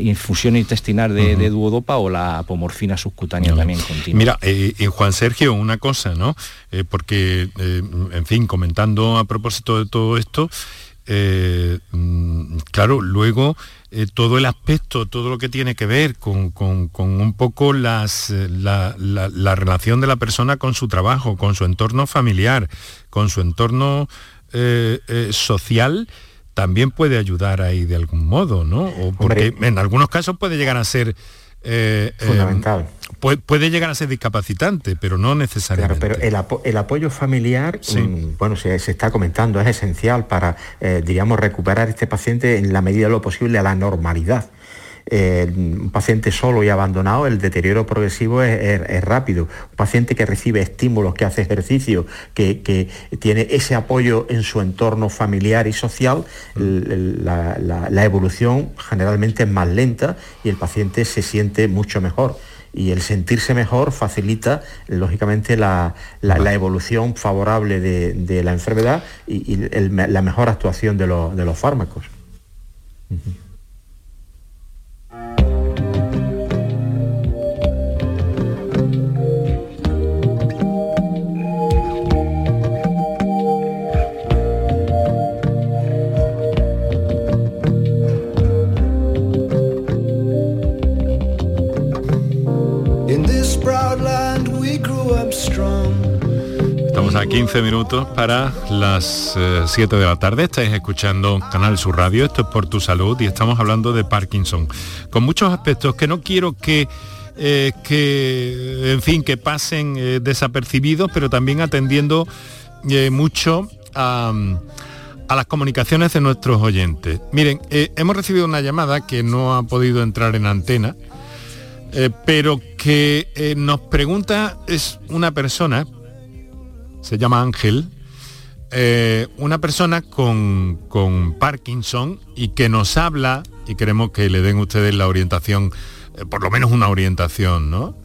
infusión intestinal de, duodopa o la apomorfina subcutánea también continua. Mira, eh, Juan Sergio, una cosa, ¿no? Eh, porque, en fin, comentando a propósito de todo esto, eh, mm, claro, luego eh, todo el aspecto, todo lo que tiene que ver con, un poco las, eh, la, relación de la persona con su trabajo, con su entorno familiar, con su entorno social, también puede ayudar ahí de algún modo, ¿no? O porque en algunos casos puede llegar a ser eh, eh, Fundamental. puede, llegar a ser discapacitante, pero no necesariamente. pero el, apoyo familiar, mm, bueno, se, está comentando, es esencial para, eh, diríamos, recuperar este paciente en la medida de lo posible a la normalidad. Un paciente solo y abandonado, el deterioro progresivo es, rápido. Un paciente que recibe estímulos, que hace ejercicio, que, tiene ese apoyo en su entorno familiar y social, la evolución generalmente es más lenta y el paciente se siente mucho mejor y el sentirse mejor facilita lógicamente la, evolución favorable de, la enfermedad y, la mejor actuación de, los fármacos. 15 minutos para las 7 eh, de la tarde. Estáis escuchando Canal Sur Radio, esto es por tu salud y estamos hablando de Parkinson. Con muchos aspectos que no quiero que, eh, que en fin, que pasen eh, desapercibidos, pero también atendiendo mucho a, a, las comunicaciones de nuestros oyentes. Miren, hemos recibido una llamada que no ha podido entrar en antena, pero que nos pregunta, es una persona se llama Ángel, eh, una persona con, Parkinson y que nos habla, y queremos que le den ustedes la orientación, eh, por lo menos una orientación, ¿no?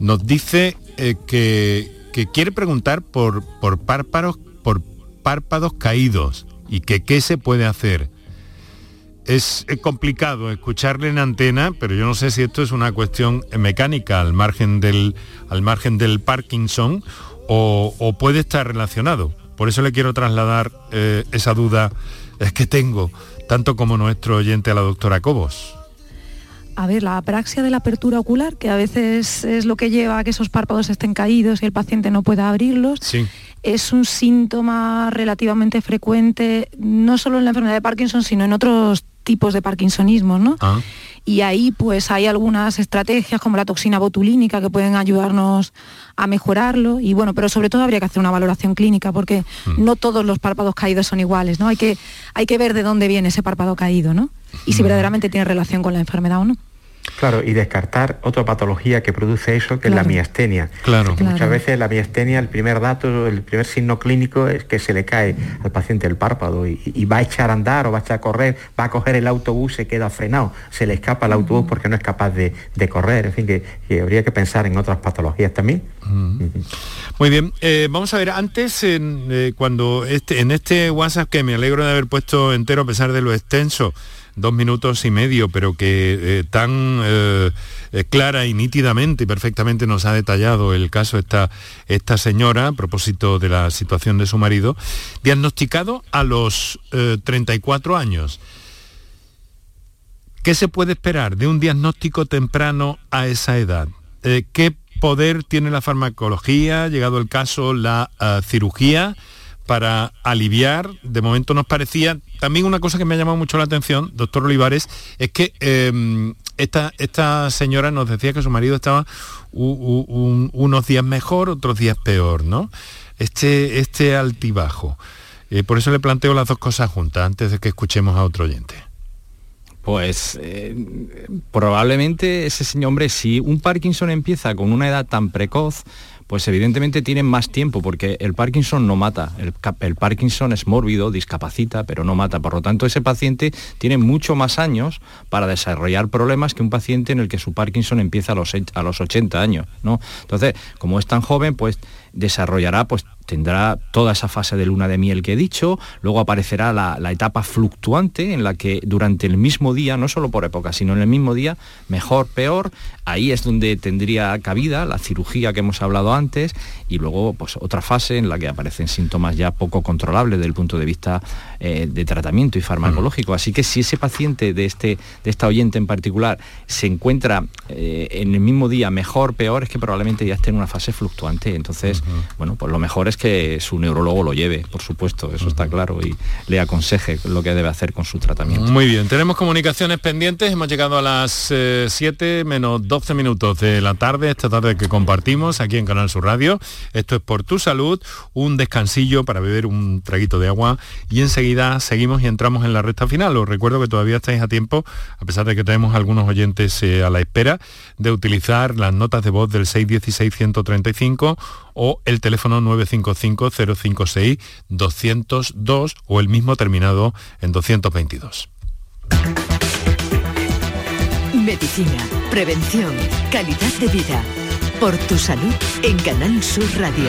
Nos dice eh, que, quiere preguntar por, por, párpados, por párpados caídos y que qué se puede hacer. Es, complicado escucharle en antena, pero yo no sé si esto es una cuestión mecánica al margen del, al margen del Parkinson o, puede estar relacionado. Por eso le quiero trasladar eh, esa duda es que tengo, tanto como nuestro oyente a la doctora Cobos. A ver, la apraxia de la apertura ocular, que a veces es lo que lleva a que esos párpados estén caídos y el paciente no pueda abrirlos, es un síntoma relativamente frecuente, no solo en la enfermedad de Parkinson, sino en otros tipos de parkinsonismo, ¿no? Ah. Y ahí pues hay algunas estrategias como la toxina botulínica que pueden ayudarnos a mejorarlo y bueno, pero sobre todo habría que hacer una valoración clínica porque mm. no todos los párpados caídos son iguales, ¿no? Hay que, hay que ver de dónde viene ese párpado caído, ¿no? Y si mm. verdaderamente tiene relación con la enfermedad o no. Claro, y descartar otra patología que produce eso, que es la miastenia. Claro. Muchas veces la miastenia, el primer dato, el primer signo clínico es que se le cae al paciente el párpado y, va a echar a andar o va a echar a correr, va a coger el autobús, se queda frenado, se le escapa el autobús porque no es capaz de, correr. En fin, que, habría que pensar en otras patologías también. Muy bien, eh, vamos a ver, antes eh, cuando este, en este WhatsApp que me alegro de haber puesto entero a pesar de lo extenso, dos minutos y medio, pero que eh, tan eh, eh, clara y nítidamente y perfectamente nos ha detallado el caso esta, esta señora a propósito de la situación de su marido, diagnosticado a los 34 años. ¿Qué se puede esperar de un diagnóstico temprano a esa edad? ¿Qué poder tiene la farmacología, llegado el caso la cirugía? Para aliviar, de momento nos parecía, también una cosa que me ha llamado mucho la atención, doctor Olivares, es que em, esta, esta señora nos decía que su marido estaba unos días mejor, otros días peor, ¿no? Este, este altibajo. Eh, por eso le planteo las dos cosas juntas, antes de que escuchemos a otro oyente. Pues eh, probablemente ese señor hombre, si un Parkinson empieza con una edad tan precoz, pues evidentemente tienen más tiempo porque el Parkinson no mata. El, Parkinson es mórbido, discapacita, pero no mata. Por lo tanto, ese paciente tiene mucho más años para desarrollar problemas que un paciente en el que su Parkinson empieza a los, a los 80 años. ¿no? Entonces, como es tan joven, pues desarrollará pues tendrá toda esa fase de luna de miel que he dicho, luego aparecerá la, etapa fluctuante en la que durante el mismo día, no solo por época, sino en el mismo día, mejor, peor, ahí es donde tendría cabida la cirugía que hemos hablado antes y luego pues otra fase en la que aparecen síntomas ya poco controlables desde el punto de vista eh, de tratamiento y farmacológico. Así que si ese paciente de, este, de esta oyente en particular se encuentra eh, en el mismo día mejor, peor, es que probablemente ya esté en una fase fluctuante. Entonces, bueno, pues lo mejor es que su neurólogo lo lleve, por supuesto, eso está claro, y le aconseje lo que debe hacer con su tratamiento. Muy bien, tenemos comunicaciones pendientes, hemos llegado a las 7 menos 12 minutos de la tarde, esta tarde que compartimos aquí en Canal Sur Radio. Esto es por tu salud, un descansillo para beber un traguito de agua y enseguida seguimos y entramos en la recta final. Os recuerdo que todavía estáis a tiempo, a pesar de que tenemos algunos oyentes eh, a la espera, de utilizar las notas de voz del 616-135 o el teléfono 955-056-202 o el mismo terminado en 222. Medicina, prevención, calidad de vida. Por tu salud en Canal Sur Radio.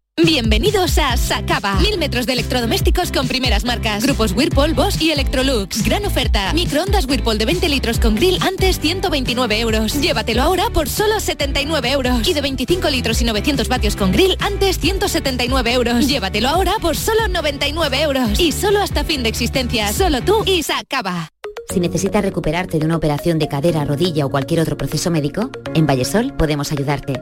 Bienvenidos a Sacaba. Mil metros de electrodomésticos con primeras marcas. Grupos Whirlpool, Bosch y Electrolux. Gran oferta. Microondas Whirlpool de 20 litros con grill antes 129 euros. Llévatelo ahora por solo 79 euros. Y de 25 litros y 900 vatios con grill antes 179 euros. Llévatelo ahora por solo 99 euros. Y solo hasta fin de existencia. Solo tú y Sacaba. Si necesitas recuperarte de una operación de cadera, rodilla o cualquier otro proceso médico, en Vallesol podemos ayudarte.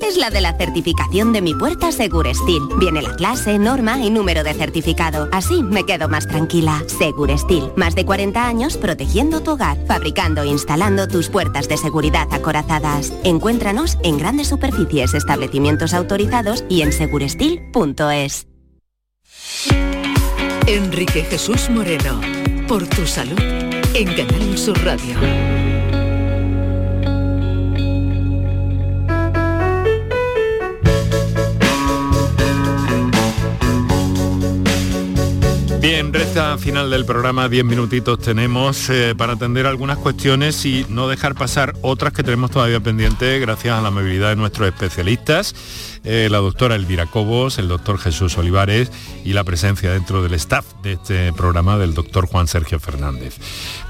es la de la certificación de mi puerta Segurestil. Viene la clase, norma y número de certificado. Así me quedo más tranquila. Segurestil, más de 40 años protegiendo tu hogar, fabricando e instalando tus puertas de seguridad acorazadas. Encuéntranos en grandes superficies, establecimientos autorizados y en segurestil.es. Enrique Jesús Moreno, por tu salud, en Canal Sur Radio. Bien, resta final del programa, 10 minutitos tenemos eh, para atender algunas cuestiones y no dejar pasar otras que tenemos todavía pendientes gracias a la movilidad de nuestros especialistas, eh, la doctora Elvira Cobos, el doctor Jesús Olivares y la presencia dentro del staff de este programa del doctor Juan Sergio Fernández.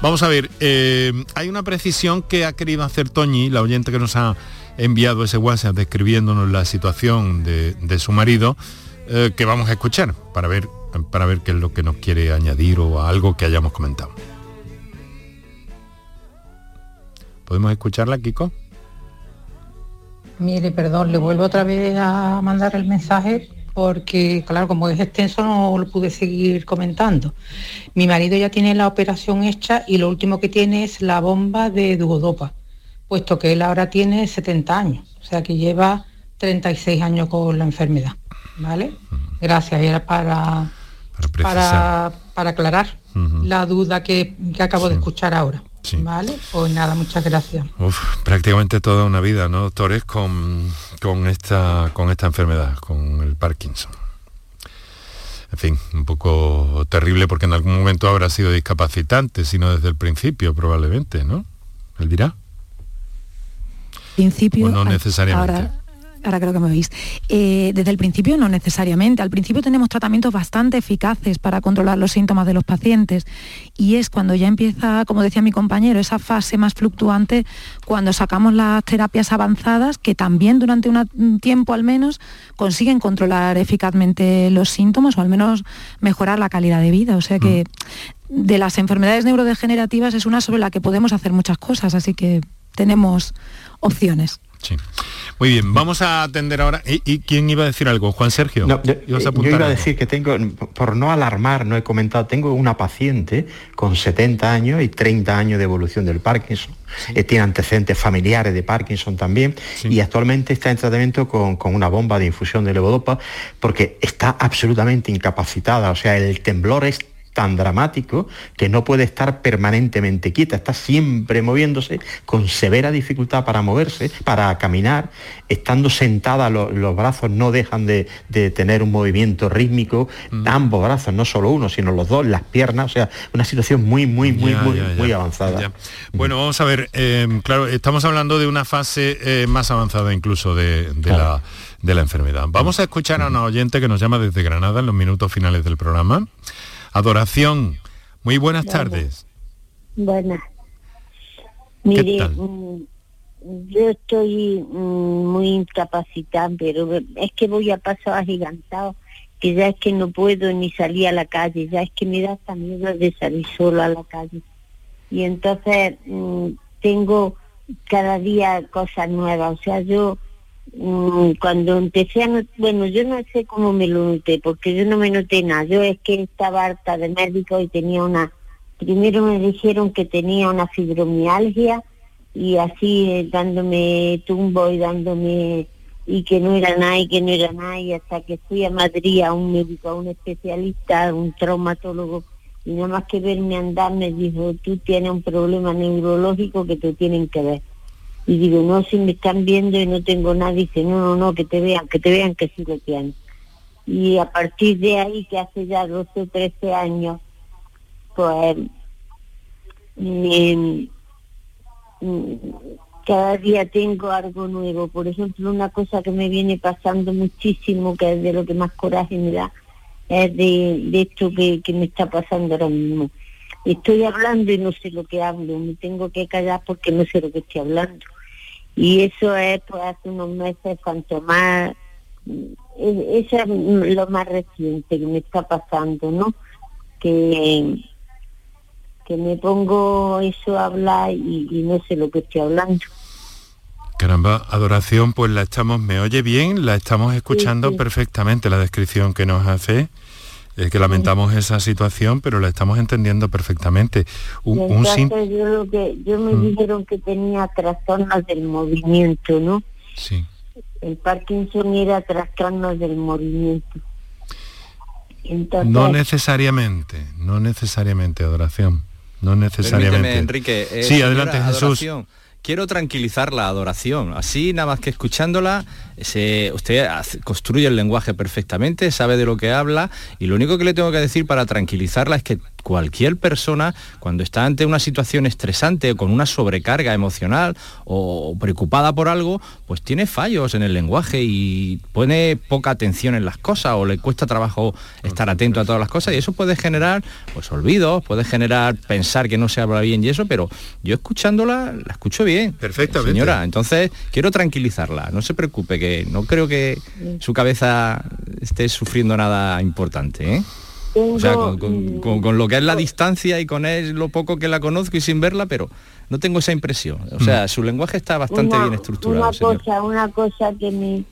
Vamos a ver, eh, hay una precisión que ha querido hacer Toñi, la oyente que nos ha enviado ese WhatsApp describiéndonos la situación de, de su marido, que vamos a escuchar para ver para ver qué es lo que nos quiere añadir o algo que hayamos comentado. ¿Podemos escucharla, Kiko? Mire, perdón, le vuelvo otra vez a mandar el mensaje porque, claro, como es extenso no lo pude seguir comentando. Mi marido ya tiene la operación hecha y lo último que tiene es la bomba de duodopa, puesto que él ahora tiene 70 años, o sea que lleva 36 años con la enfermedad. ¿Vale? Gracias, era para para, para, aclarar la duda que, acabo de escuchar ahora. Vale, pues nada, muchas gracias. prácticamente toda una vida, ¿no, doctores? Con, con, esta, con esta enfermedad, con el Parkinson. En fin, un poco terrible porque en algún momento habrá sido discapacitante, sino desde el principio probablemente, ¿no? ¿Él dirá? Principio. O no necesariamente ahora creo que me veis, eh, desde el principio no necesariamente. Al principio tenemos tratamientos bastante eficaces para controlar los síntomas de los pacientes y es cuando ya empieza, como decía mi compañero, esa fase más fluctuante, cuando sacamos las terapias avanzadas que también durante un tiempo al menos consiguen controlar eficazmente los síntomas o al menos mejorar la calidad de vida. O sea que mm. de las enfermedades neurodegenerativas es una sobre la que podemos hacer muchas cosas, así que tenemos opciones. Sí. Muy bien, vamos a atender ahora. ¿Y, quién iba a decir algo? Juan Sergio. yo, iba a decir que tengo, por no alarmar, no he comentado, tengo una paciente con 70 años y 30 años de evolución del Parkinson. Eh, tiene antecedentes familiares de Parkinson también y actualmente está en tratamiento con, una bomba de infusión de levodopa porque está absolutamente incapacitada. O sea, el temblor es tan dramático que no puede estar permanentemente quieta, está siempre moviéndose con severa dificultad para moverse, para caminar, estando sentada los brazos no dejan de, tener un movimiento rítmico, mm. ambos brazos, no solo uno, sino los dos, las piernas, o sea, una situación muy, muy, muy, muy, muy avanzada. Bueno, vamos a ver, eh, claro, estamos hablando de una fase eh, más avanzada incluso de, la, de la enfermedad. Vamos a escuchar a una oyente que nos llama desde Granada en los minutos finales del programa. Adoración, muy buenas tardes. Buenas. Mire, mm, yo estoy mm, muy incapacitada, pero es que voy a paso agigantado, que ya es que no puedo ni salir a la calle, ya es que me da hasta miedo de salir solo a la calle. Y entonces mm, tengo cada día cosas nuevas, o sea, yo cuando empecé a bueno, yo no sé cómo me lo noté, porque yo no me noté nada. Yo es que estaba harta de médico y tenía una, primero me dijeron que tenía una fibromialgia y así eh, dándome tumbo y dándome y que no era nada y que no era nada y hasta que fui a Madrid a un médico, a un especialista, a un traumatólogo y nada más que verme andar me dijo, tú tienes un problema neurológico que te tienen que ver y digo, no, si me están viendo y no tengo nada, dice, no, no, no, que te vean, que te vean que sí lo tienen. Y a partir de ahí, que hace ya 12 o 13 años, pues cada día tengo algo nuevo. Por ejemplo, una cosa que me viene pasando muchísimo, que es de lo que más coraje me da, es de, esto que, que me está pasando ahora mismo. Estoy hablando y no sé lo que hablo, me tengo que callar porque no sé lo que estoy hablando. Y eso es, pues hace unos meses, cuanto más, eso es lo más reciente que me está pasando, ¿no? Que, que me pongo eso a hablar y, no sé lo que estoy hablando. Caramba, adoración, pues la estamos, me oye bien, la estamos escuchando perfectamente, la descripción que nos hace. Es que lamentamos esa situación, pero la estamos entendiendo perfectamente. Un, yo, que, yo me mm. dijeron que tenía trastornos del movimiento, ¿no? Sí. El Parkinson era trastornos del movimiento. no necesariamente, no necesariamente, adoración. No necesariamente. Enrique. Eh, sí, adelante, Jesús quiero tranquilizar la adoración. Así, nada más que escuchándola, usted construye el lenguaje perfectamente, sabe de lo que habla y lo único que le tengo que decir para tranquilizarla es que cualquier persona, cuando está ante una situación estresante o con una sobrecarga emocional o preocupada por algo, pues tiene fallos en el lenguaje y pone poca atención en las cosas o le cuesta trabajo estar atento a todas las cosas y eso puede generar pues olvidos, puede generar pensar que no se habla bien y eso, pero yo escuchándola la escucho bien. Perfectamente. Señora, entonces quiero tranquilizarla, no se preocupe que no creo que su cabeza esté sufriendo nada importante, ¿eh? O sea, con, lo que es la distancia y con él, lo poco que la conozco y sin verla, pero no tengo esa impresión. O sea, mm. su lenguaje está bastante bien estructurado. Una cosa, una cosa que me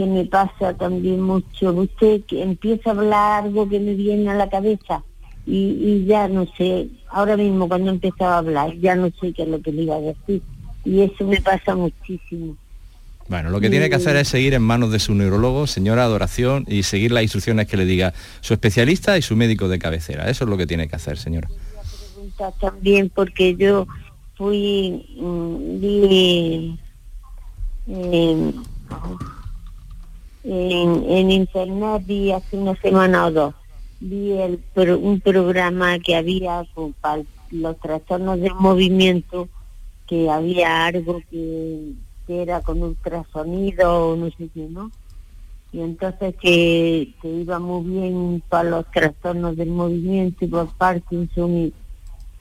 que me pasa también mucho. Usted que empieza a hablar algo que me viene a la cabeza y, ya no sé, ahora mismo cuando empezaba a hablar, ya no sé qué es lo que le iba a decir. Y eso me pasa muchísimo. Bueno, lo que tiene que hacer es seguir en manos de su neurólogo, señora Adoración, y seguir las instrucciones que le diga su especialista y su médico de cabecera. Eso es lo que tiene que hacer, señora. También porque yo fui, mm, vi en, internet, vi hace una semana o dos, vi el, un programa que había para los trastornos de movimiento, que había algo que era con ultrasonido o no sé qué, ¿no? Y entonces que, iba muy bien para los trastornos del movimiento y por Parkinson y,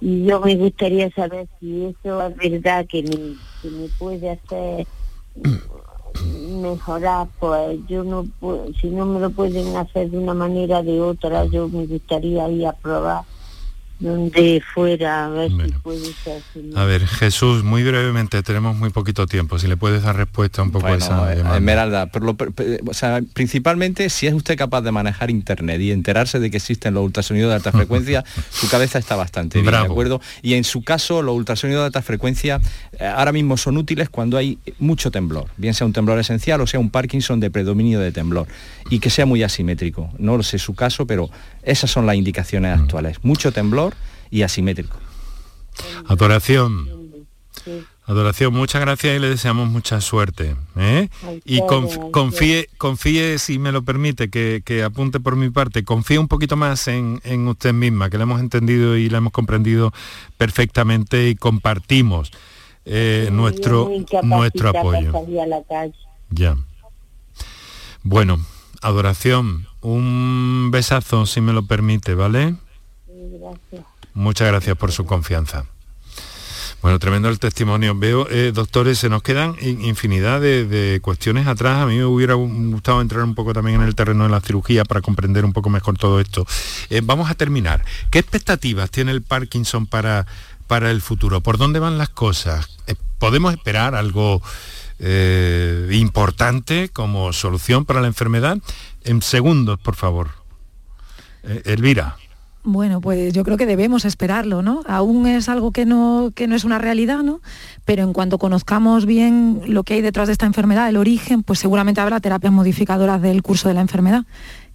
yo me gustaría saber si eso es verdad que me, me puede hacer mejorar, pues yo no si no me lo pueden hacer de una manera o de otra, yo me gustaría ir a probar donde fuera, a ver si puede ser. A ver, Jesús, muy brevemente, tenemos muy poquito tiempo, si le puedes dar respuesta un poco a esa eh, Esmeralda, pero o sea, principalmente si es usted capaz de manejar internet y enterarse de que existen los ultrasonidos de alta frecuencia, su cabeza está bastante bien, ¿de acuerdo? Y en su caso, los ultrasonidos de alta frecuencia eh, ahora mismo son útiles cuando hay mucho temblor, bien sea un temblor esencial o sea un Parkinson de predominio de temblor, y que sea muy asimétrico. No lo sé su caso, pero esas son las indicaciones mm. actuales. Mucho temblor y asimétrico. Adoración. Adoración, muchas gracias y le deseamos mucha suerte. ¿eh? Y confíe, confíe, si me lo permite, que, apunte por mi parte, confíe un poquito más en, usted misma, que la hemos entendido y la hemos comprendido perfectamente y compartimos eh, nuestro, nuestro apoyo. Ya. Bueno, adoración, un besazo, si me lo permite, ¿vale? Muchas gracias por su confianza. Bueno, tremendo el testimonio. Veo, eh, doctores, se nos quedan infinidad de, cuestiones atrás. A mí me hubiera gustado entrar un poco también en el terreno de la cirugía para comprender un poco mejor todo esto. Eh, vamos a terminar. ¿Qué expectativas tiene el Parkinson para, para el futuro? ¿Por dónde van las cosas? Eh, ¿Podemos esperar algo importante como solución para la enfermedad? En segundos, por favor. Elvira. Bueno, pues yo creo que debemos esperarlo, ¿no? Aún es algo que no, que no es una realidad, ¿no? Pero en cuanto conozcamos bien lo que hay detrás de esta enfermedad, el origen, pues seguramente habrá terapias modificadoras del curso de la enfermedad,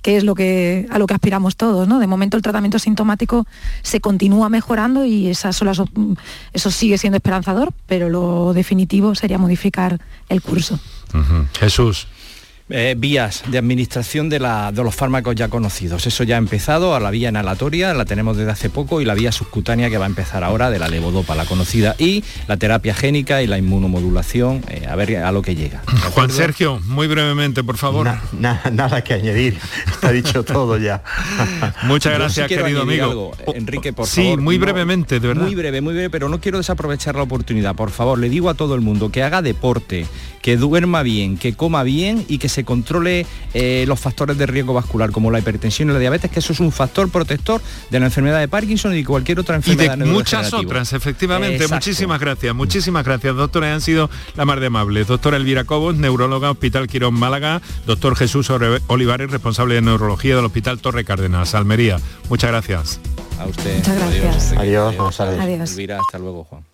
que es lo que, a lo que aspiramos todos, ¿no? De momento el tratamiento sintomático se continúa mejorando y esas son eso sigue siendo esperanzador, pero lo definitivo sería modificar el curso. Jesús. Eh, vías de administración de, los fármacos ya conocidos. Eso ya ha empezado, a la vía inhalatoria la tenemos desde hace poco y la vía subcutánea que va a empezar ahora de la levodopa, la conocida, y la terapia génica y la inmunomodulación, eh, a ver a lo que llega. Juan Sergio, muy brevemente, por favor. nada que añadir, está dicho todo ya. Muchas gracias, querido amigo. Enrique, por sí, favor. Sí, muy brevemente, de verdad. Muy breve, muy breve, pero no quiero desaprovechar la oportunidad. Por favor, le digo a todo el mundo que haga deporte, que duerma bien, que coma bien y que se controle eh, los factores de riesgo vascular, como la hipertensión y la diabetes, que eso es un factor protector de la enfermedad de Parkinson y de cualquier otra enfermedad. Y de muchas otras, efectivamente. Muchísimas gracias, muchísimas gracias, doctora. Han sido la más de amables. Doctora Elvira Cobos, neuróloga, Hospital Quirón Málaga. Doctor Jesús Olivares, responsable de neurología del Hospital Torre Cárdenas, Almería. Muchas gracias. A usted. Muchas gracias. Adiós. Adiós. Elvira, hasta luego, Juan.